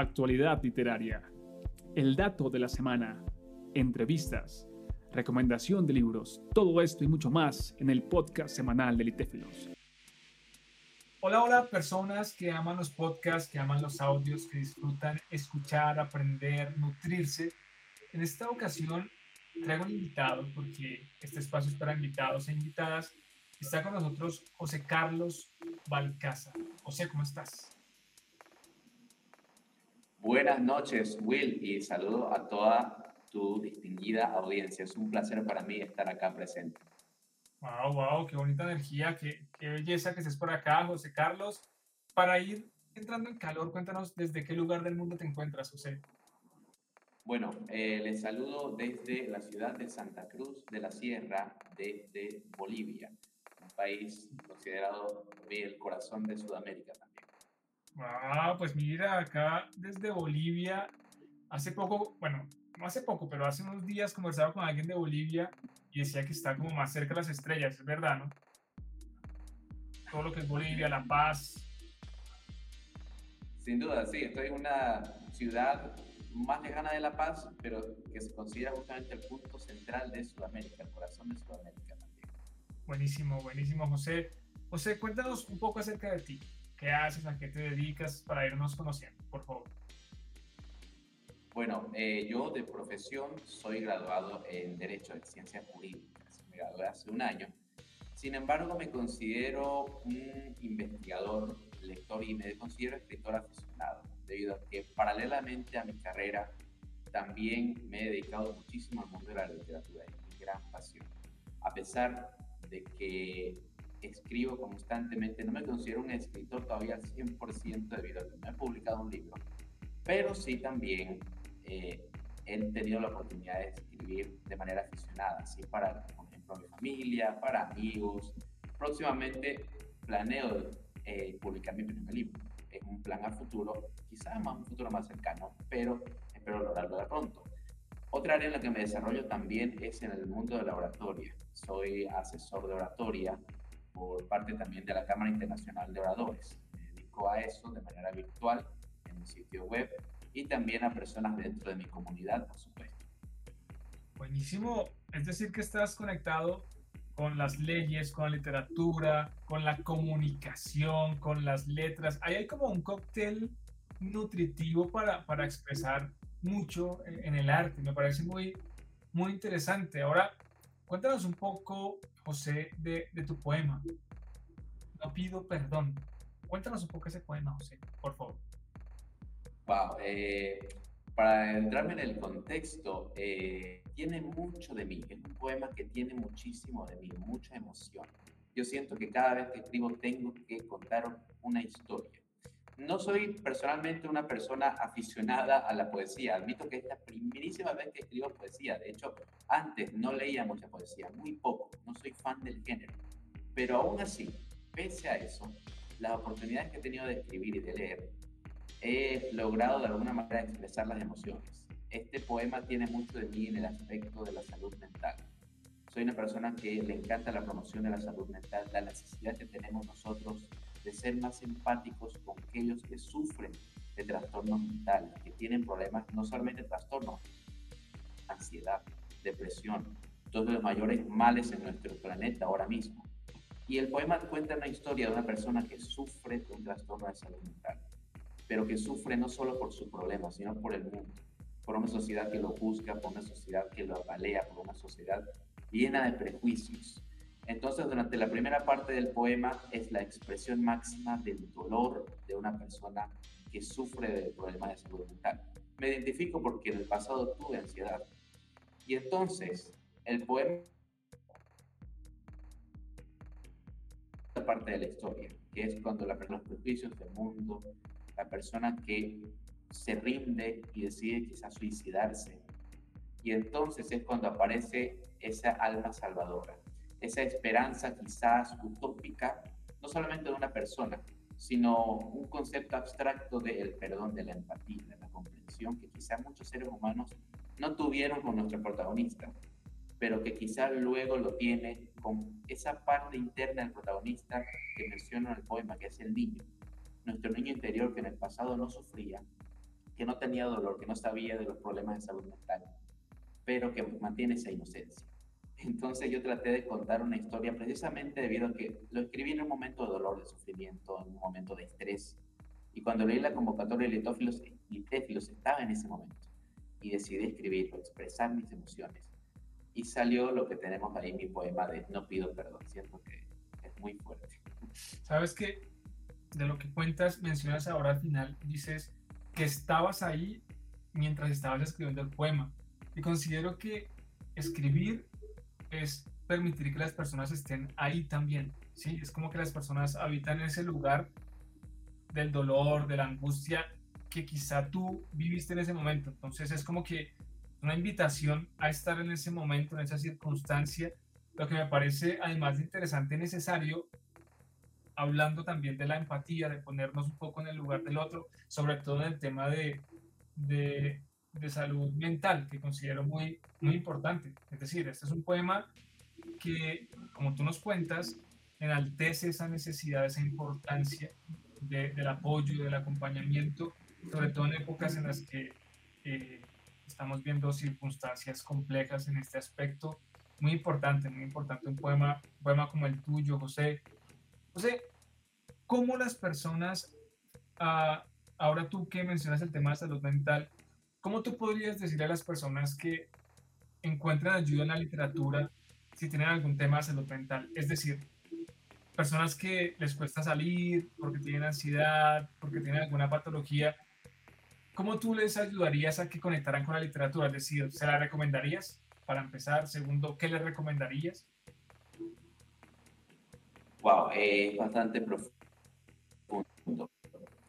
actualidad literaria, el dato de la semana, entrevistas, recomendación de libros, todo esto y mucho más en el podcast semanal de Litéfilos. Hola, hola, personas que aman los podcasts, que aman los audios, que disfrutan escuchar, aprender, nutrirse. En esta ocasión traigo un invitado porque este espacio es para invitados e invitadas. Está con nosotros José Carlos Balcaza. José, ¿cómo estás? Buenas noches, Will, y saludo a toda tu distinguida audiencia. Es un placer para mí estar acá presente. Wow, wow, qué bonita energía, qué, qué belleza que estés por acá, José Carlos. Para ir entrando en calor, cuéntanos desde qué lugar del mundo te encuentras, José. Bueno, eh, les saludo desde la ciudad de Santa Cruz de la Sierra, desde Bolivia, un país considerado el corazón de Sudamérica también. Ah, pues mira, acá desde Bolivia, hace poco, bueno, no hace poco, pero hace unos días conversaba con alguien de Bolivia y decía que está como más cerca de las estrellas, es verdad, ¿no? Todo lo que es Bolivia, La Paz. Sin duda, sí, estoy en una ciudad más lejana de La Paz, pero que se considera justamente el punto central de Sudamérica, el corazón de Sudamérica también. Buenísimo, buenísimo, José. José, cuéntanos un poco acerca de ti. ¿Qué haces? ¿A qué te dedicas? Para irnos conociendo, por favor. Bueno, eh, yo de profesión soy graduado en Derecho de Ciencias Jurídicas. Me gradué hace un año. Sin embargo, me considero un investigador, lector y me considero escritor aficionado debido a que paralelamente a mi carrera también me he dedicado muchísimo al mundo de la literatura, es mi gran pasión. A pesar de que escribo constantemente, no me considero un escritor todavía 100% debido a que no he publicado un libro, pero sí también eh, he tenido la oportunidad de escribir de manera aficionada, así para, por ejemplo, mi familia, para amigos. Próximamente planeo eh, publicar mi primer libro es un plan a futuro, quizás más un futuro más cercano, pero espero lograrlo de pronto. Otra área en la que me desarrollo también es en el mundo de la oratoria. Soy asesor de oratoria por parte también de la Cámara Internacional de Oradores. Me dedico a eso de manera virtual en mi sitio web y también a personas dentro de mi comunidad, por supuesto. Buenísimo. Es decir, que estás conectado con las leyes, con la literatura, con la comunicación, con las letras. Ahí hay como un cóctel nutritivo para, para expresar mucho en el arte. Me parece muy, muy interesante. Ahora, cuéntanos un poco, José, de, tu poema. No pido perdón. Cuéntanos un poco ese poema, José, por favor. Wow, eh, para entrarme en el contexto, eh, tiene mucho de mí, es un poema que tiene muchísimo de mí, mucha emoción. Yo siento que cada vez que escribo tengo que contar una historia. No soy personalmente una persona aficionada a la poesía, admito que es la primerísima vez que escribo poesía, de hecho antes no leía mucha poesía, muy poco, no soy fan del género, pero aún así, pese a eso, las oportunidades que he tenido de escribir y de leer he logrado de alguna manera expresar las emociones. Este poema tiene mucho de mí en el aspecto de la salud mental. Soy una persona que le encanta la promoción de la salud mental, la necesidad que tenemos nosotros de ser más empáticos con aquellos que sufren de trastornos mentales, que tienen problemas, no solamente trastornos, ansiedad, depresión, todos los mayores males en nuestro planeta ahora mismo. Y el poema cuenta una historia de una persona que sufre de un trastorno de salud mental pero que sufre no solo por su problema, sino por el mundo, por una sociedad que lo juzga, por una sociedad que lo apalea, por una sociedad llena de prejuicios. Entonces, durante la primera parte del poema es la expresión máxima del dolor de una persona que sufre de problemas de salud mental. Me identifico porque en el pasado tuve ansiedad. Y entonces, el poema la parte de la historia, que es cuando la, los prejuicios del mundo, la persona que se rinde y decide quizás suicidarse. Y entonces es cuando aparece esa alma salvadora, esa esperanza quizás utópica, no solamente de una persona, sino un concepto abstracto del perdón, de la empatía, de la comprensión que quizás muchos seres humanos no tuvieron con nuestro protagonista, pero que quizás luego lo tiene con esa parte interna del protagonista que menciona en el poema, que es el niño nuestro niño interior que en el pasado no sufría, que no tenía dolor, que no sabía de los problemas de salud mental, pero que mantiene esa inocencia. Entonces yo traté de contar una historia precisamente debido a que lo escribí en un momento de dolor, de sufrimiento, en un momento de estrés. Y cuando leí la convocatoria de litófilos, litófilos estaba en ese momento. Y decidí escribirlo, expresar mis emociones. Y salió lo que tenemos ahí, mi poema de No pido perdón. Siento que es muy fuerte. Sabes que de lo que cuentas, mencionas ahora al final, dices que estabas ahí mientras estabas escribiendo el poema. Y considero que escribir es permitir que las personas estén ahí también, ¿sí? Es como que las personas habitan en ese lugar del dolor, de la angustia que quizá tú viviste en ese momento. Entonces es como que una invitación a estar en ese momento, en esa circunstancia, lo que me parece además de interesante y necesario, hablando también de la empatía, de ponernos un poco en el lugar del otro, sobre todo en el tema de, de de salud mental que considero muy, muy importante. Es decir, este es un poema que, como tú nos cuentas, enaltece esa necesidad, esa importancia del apoyo, del acompañamiento, sobre todo en épocas en las que eh, estamos viendo circunstancias complejas en este aspecto. Muy importante, muy importante un poema, un poema como el tuyo, José. José, ¿cómo las personas, ah, ahora tú que mencionas el tema de salud mental, ¿Cómo tú podrías decirle a las personas que encuentran ayuda en la literatura si tienen algún tema de salud mental? Es decir, personas que les cuesta salir porque tienen ansiedad, porque tienen alguna patología, ¿cómo tú les ayudarías a que conectaran con la literatura? Es decir, ¿se la recomendarías para empezar? Segundo, ¿qué les recomendarías? Wow, es bastante profundo.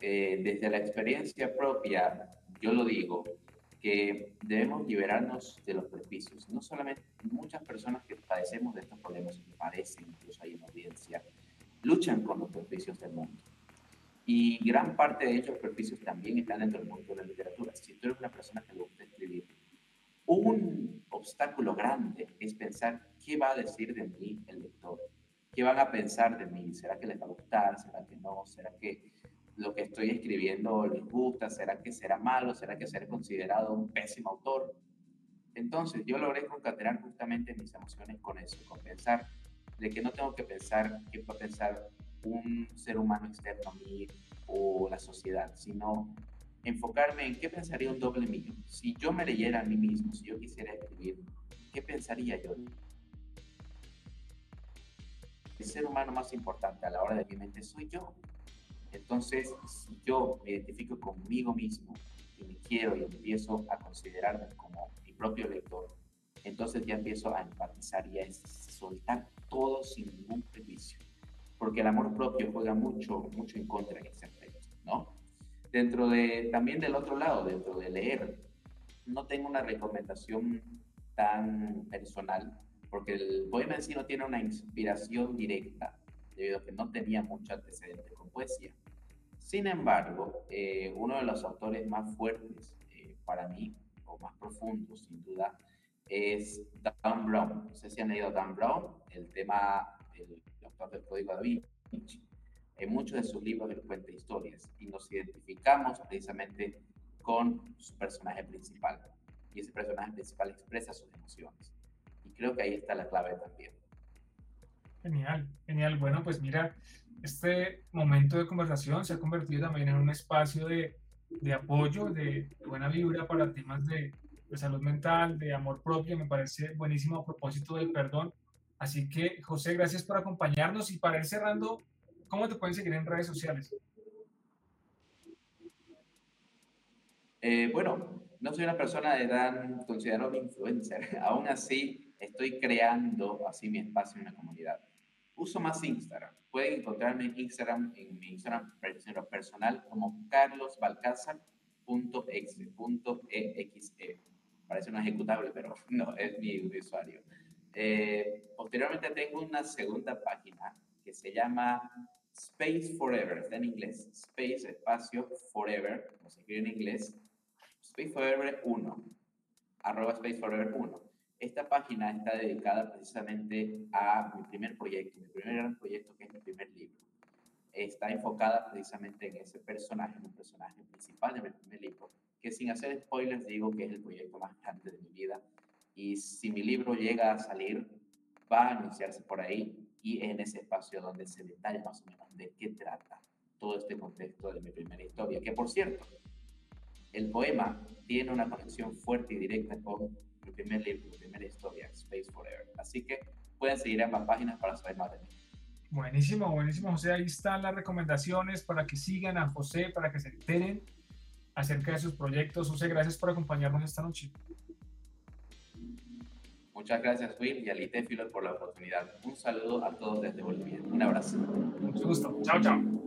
Eh, desde la experiencia propia, yo lo digo, que debemos liberarnos de los prejuicios. No solamente muchas personas que padecemos de estos problemas, que padecen, incluso hay en audiencia, luchan con los prejuicios del mundo. Y gran parte de ellos prejuicios también están dentro del mundo de la literatura. Si tú eres una persona que le gusta escribir, un obstáculo grande es pensar qué va a decir de mí el lector, qué van a pensar de mí, será que les va a gustar, será que no, será que lo que estoy escribiendo les gusta, será que será malo, será que seré considerado un pésimo autor. Entonces yo logré concatenar justamente mis emociones con eso, con pensar de que no tengo que pensar va a pensar un ser humano externo a mí o la sociedad, sino enfocarme en qué pensaría un doble mío. Si yo me leyera a mí mismo, si yo quisiera escribir, ¿qué pensaría yo? El ser humano más importante a la hora de mi mente soy yo. Entonces, si yo me identifico conmigo mismo y me quiero y empiezo a considerarme como mi propio lector, entonces ya empiezo a empatizar y a soltar todo sin ningún prejuicio. Porque el amor propio juega mucho, mucho en contra en ese aspecto, ¿no? Dentro de, también del otro lado, dentro de leer, no tengo una recomendación tan personal, porque el poema en sí no tiene una inspiración directa, debido a que no tenía mucho antecedente con poesía. Sin embargo, eh, uno de los autores más fuertes eh, para mí, o más profundos sin duda, es Dan Brown. No sé si han leído Dan Brown, el tema, el, autor del Código da Vinci. En muchos de sus libros él cuenta historias y nos identificamos precisamente con su personaje principal. Y ese personaje principal expresa sus emociones. Y creo que ahí está la clave también. Genial, genial. Bueno, pues mira, este momento de conversación se ha convertido también en un espacio de, de apoyo, de, buena vibra para temas de, de, salud mental, de amor propio. Me parece buenísimo a propósito del perdón. Así que, José, gracias por acompañarnos y para ir cerrando, ¿cómo te pueden seguir en redes sociales? Eh, bueno, no soy una persona de tan considerado influencer. Aún así, estoy creando así mi espacio en la comunidad. Uso más Instagram Pueden encontrarme en Instagram, en mi Instagram personal como carlosbalcázar.exe. Parece un ejecutable, pero no, es mi usuario. Eh, posteriormente tengo una segunda página que se llama Space Forever, está en inglés. Space, espacio, forever, como se escribe en inglés. Space Forever 1, arroba Space Forever 1. Esta página está dedicada precisamente a mi primer proyecto, mi primer gran proyecto que es mi primer libro. Está enfocada precisamente en ese personaje, en el personaje principal de mi primer libro, que sin hacer spoilers digo que es el proyecto más grande de mi vida. Y si mi libro llega a salir, va a anunciarse por ahí y en ese espacio donde se detalla más o menos de qué trata todo este contexto de mi primera historia. Que por cierto, el poema tiene una conexión fuerte y directa con mi primer libro, mi primera historia, Space Forever. Así que pueden seguir ambas páginas para saber más de mí. Buenísimo, buenísimo, José. Ahí están las recomendaciones para que sigan a José, para que se enteren acerca de sus proyectos. José, gracias por acompañarnos esta noche. Muchas gracias, Will, y a Litéfilo por la oportunidad. Un saludo a todos desde Bolivia. Un abrazo. Mucho gusto. Chao, chao.